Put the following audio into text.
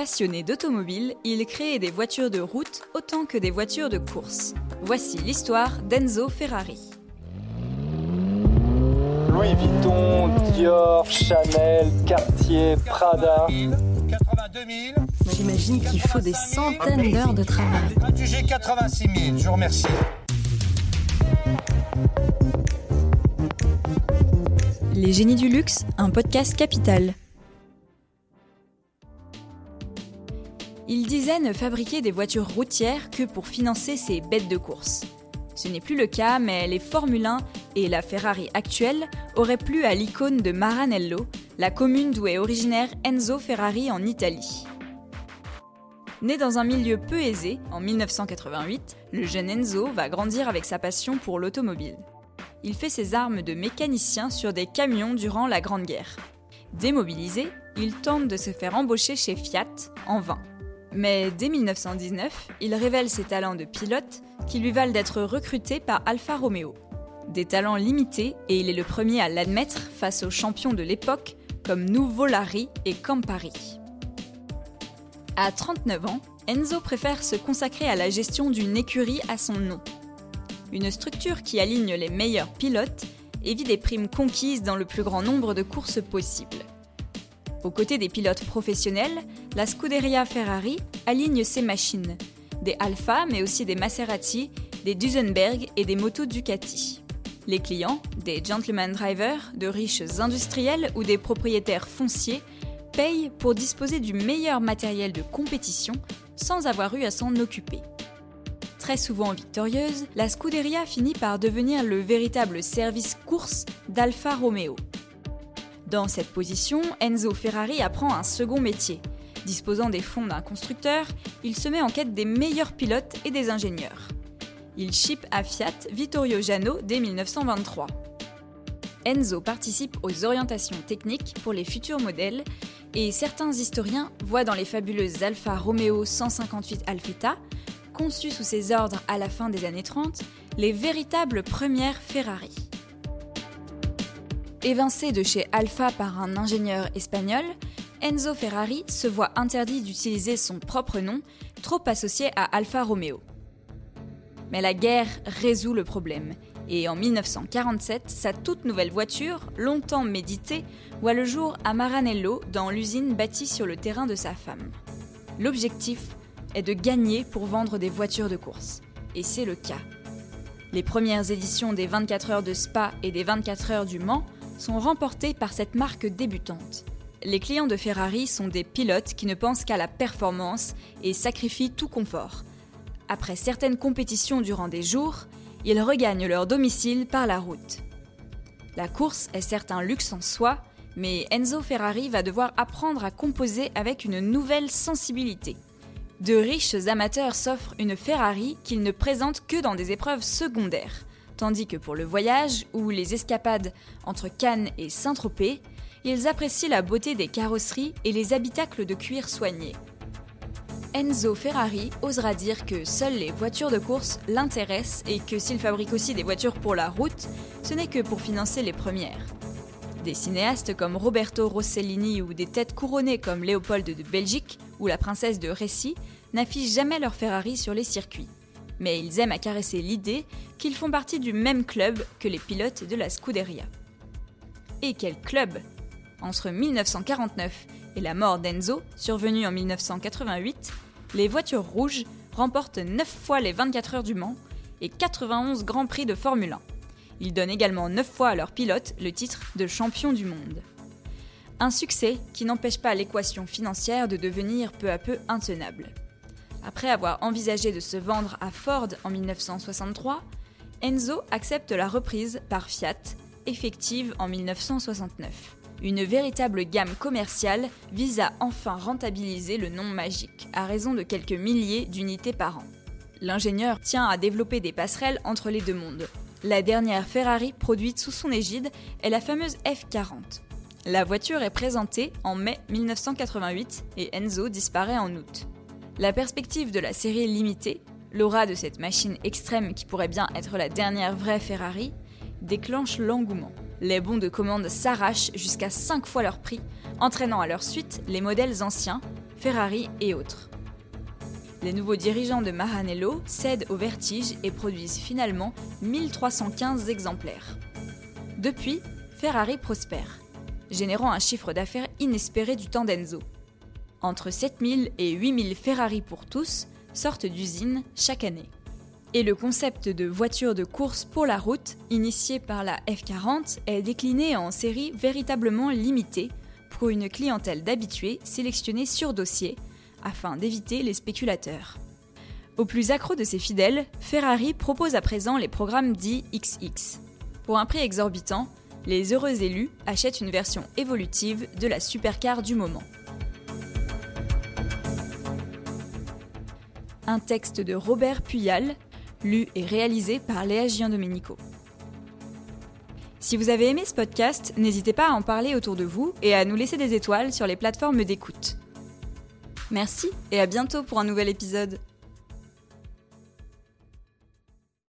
Passionné d'automobile, il crée des voitures de route autant que des voitures de course. Voici l'histoire d'Enzo Ferrari. Louis Vuitton, Dior, Chanel, Cartier, Prada. 82 000. J'imagine qu'il faut des centaines d'heures de travail. Adjugé 86 000. Je vous remercie. Les génies du luxe, un podcast capital. Il disait ne fabriquer des voitures routières que pour financer ses bêtes de course. Ce n'est plus le cas, mais les Formule 1 et la Ferrari actuelle auraient plu à l'icône de Maranello, la commune d'où est originaire Enzo Ferrari en Italie. Né dans un milieu peu aisé, en 1988, le jeune Enzo va grandir avec sa passion pour l'automobile. Il fait ses armes de mécanicien sur des camions durant la Grande Guerre. Démobilisé, il tente de se faire embaucher chez Fiat, en vain. Mais dès 1919, il révèle ses talents de pilote qui lui valent d'être recruté par Alfa Romeo. Des talents limités et il est le premier à l'admettre face aux champions de l'époque comme Nuvolari et Campari. À 39 ans, Enzo préfère se consacrer à la gestion d'une écurie à son nom. Une structure qui aligne les meilleurs pilotes et vit des primes conquises dans le plus grand nombre de courses possibles. Aux côtés des pilotes professionnels, la Scuderia Ferrari aligne ses machines, des Alfa mais aussi des Maserati, des Duesenberg et des motos Ducati. Les clients, des gentleman drivers, de riches industriels ou des propriétaires fonciers, payent pour disposer du meilleur matériel de compétition sans avoir eu à s'en occuper. Très souvent victorieuse, la Scuderia finit par devenir le véritable service course d'Alfa Romeo. Dans cette position, Enzo Ferrari apprend un second métier. Disposant des fonds d'un constructeur, il se met en quête des meilleurs pilotes et des ingénieurs. Il ship à Fiat Vittorio Jano dès 1923. Enzo participe aux orientations techniques pour les futurs modèles et certains historiens voient dans les fabuleuses Alfa Romeo 158 Alfetta, conçues sous ses ordres à la fin des années 30, les véritables premières Ferrari. Évincé de chez Alfa par un ingénieur espagnol, Enzo Ferrari se voit interdit d'utiliser son propre nom, trop associé à Alfa Romeo. Mais la guerre résout le problème, et en 1947, sa toute nouvelle voiture, longtemps méditée, voit le jour à Maranello, dans l'usine bâtie sur le terrain de sa femme. L'objectif est de gagner pour vendre des voitures de course, et c'est le cas. Les premières éditions des 24 heures de Spa et des 24 heures du Mans sont remportés par cette marque débutante. Les clients de Ferrari sont des pilotes qui ne pensent qu'à la performance et sacrifient tout confort. Après certaines compétitions durant des jours, ils regagnent leur domicile par la route. La course est certes un luxe en soi, mais Enzo Ferrari va devoir apprendre à composer avec une nouvelle sensibilité. De riches amateurs s'offrent une Ferrari qu'ils ne présentent que dans des épreuves secondaires tandis que pour le voyage ou les escapades entre Cannes et Saint-Tropez, ils apprécient la beauté des carrosseries et les habitacles de cuir soignés. Enzo Ferrari osera dire que seules les voitures de course l'intéressent et que s'il fabrique aussi des voitures pour la route, ce n'est que pour financer les premières. Des cinéastes comme Roberto Rossellini ou des têtes couronnées comme Léopold de Belgique ou la princesse de Récy n'affichent jamais leur Ferrari sur les circuits mais ils aiment à caresser l'idée qu'ils font partie du même club que les pilotes de la Scuderia. Et quel club Entre 1949 et la mort d'Enzo, survenue en 1988, les voitures rouges remportent 9 fois les 24 heures du Mans et 91 grands prix de Formule 1. Ils donnent également 9 fois à leurs pilotes le titre de champion du monde. Un succès qui n'empêche pas l'équation financière de devenir peu à peu intenable. Après avoir envisagé de se vendre à Ford en 1963, Enzo accepte la reprise par Fiat, effective en 1969. Une véritable gamme commerciale vise à enfin rentabiliser le nom magique, à raison de quelques milliers d'unités par an. L'ingénieur tient à développer des passerelles entre les deux mondes. La dernière Ferrari produite sous son égide est la fameuse F40. La voiture est présentée en mai 1988 et Enzo disparaît en août. La perspective de la série limitée, l'aura de cette machine extrême qui pourrait bien être la dernière vraie Ferrari, déclenche l'engouement. Les bons de commande s'arrachent jusqu'à 5 fois leur prix, entraînant à leur suite les modèles anciens, Ferrari et autres. Les nouveaux dirigeants de Maranello cèdent au vertige et produisent finalement 1315 exemplaires. Depuis, Ferrari prospère, générant un chiffre d'affaires inespéré du temps d'Enzo. Entre 7000 et 8000 Ferrari pour tous sortent d'usine chaque année. Et le concept de voiture de course pour la route, initié par la F40, est décliné en série véritablement limitée pour une clientèle d'habitués sélectionnés sur dossier afin d'éviter les spéculateurs. Au plus accro de ses fidèles, Ferrari propose à présent les programmes dits XX. Pour un prix exorbitant, les heureux élus achètent une version évolutive de la supercar du moment. Un texte de Robert Puyal, lu et réalisé par Léa Giandomenico. Si vous avez aimé ce podcast, n'hésitez pas à en parler autour de vous et à nous laisser des étoiles sur les plateformes d'écoute. Merci et à bientôt pour un nouvel épisode.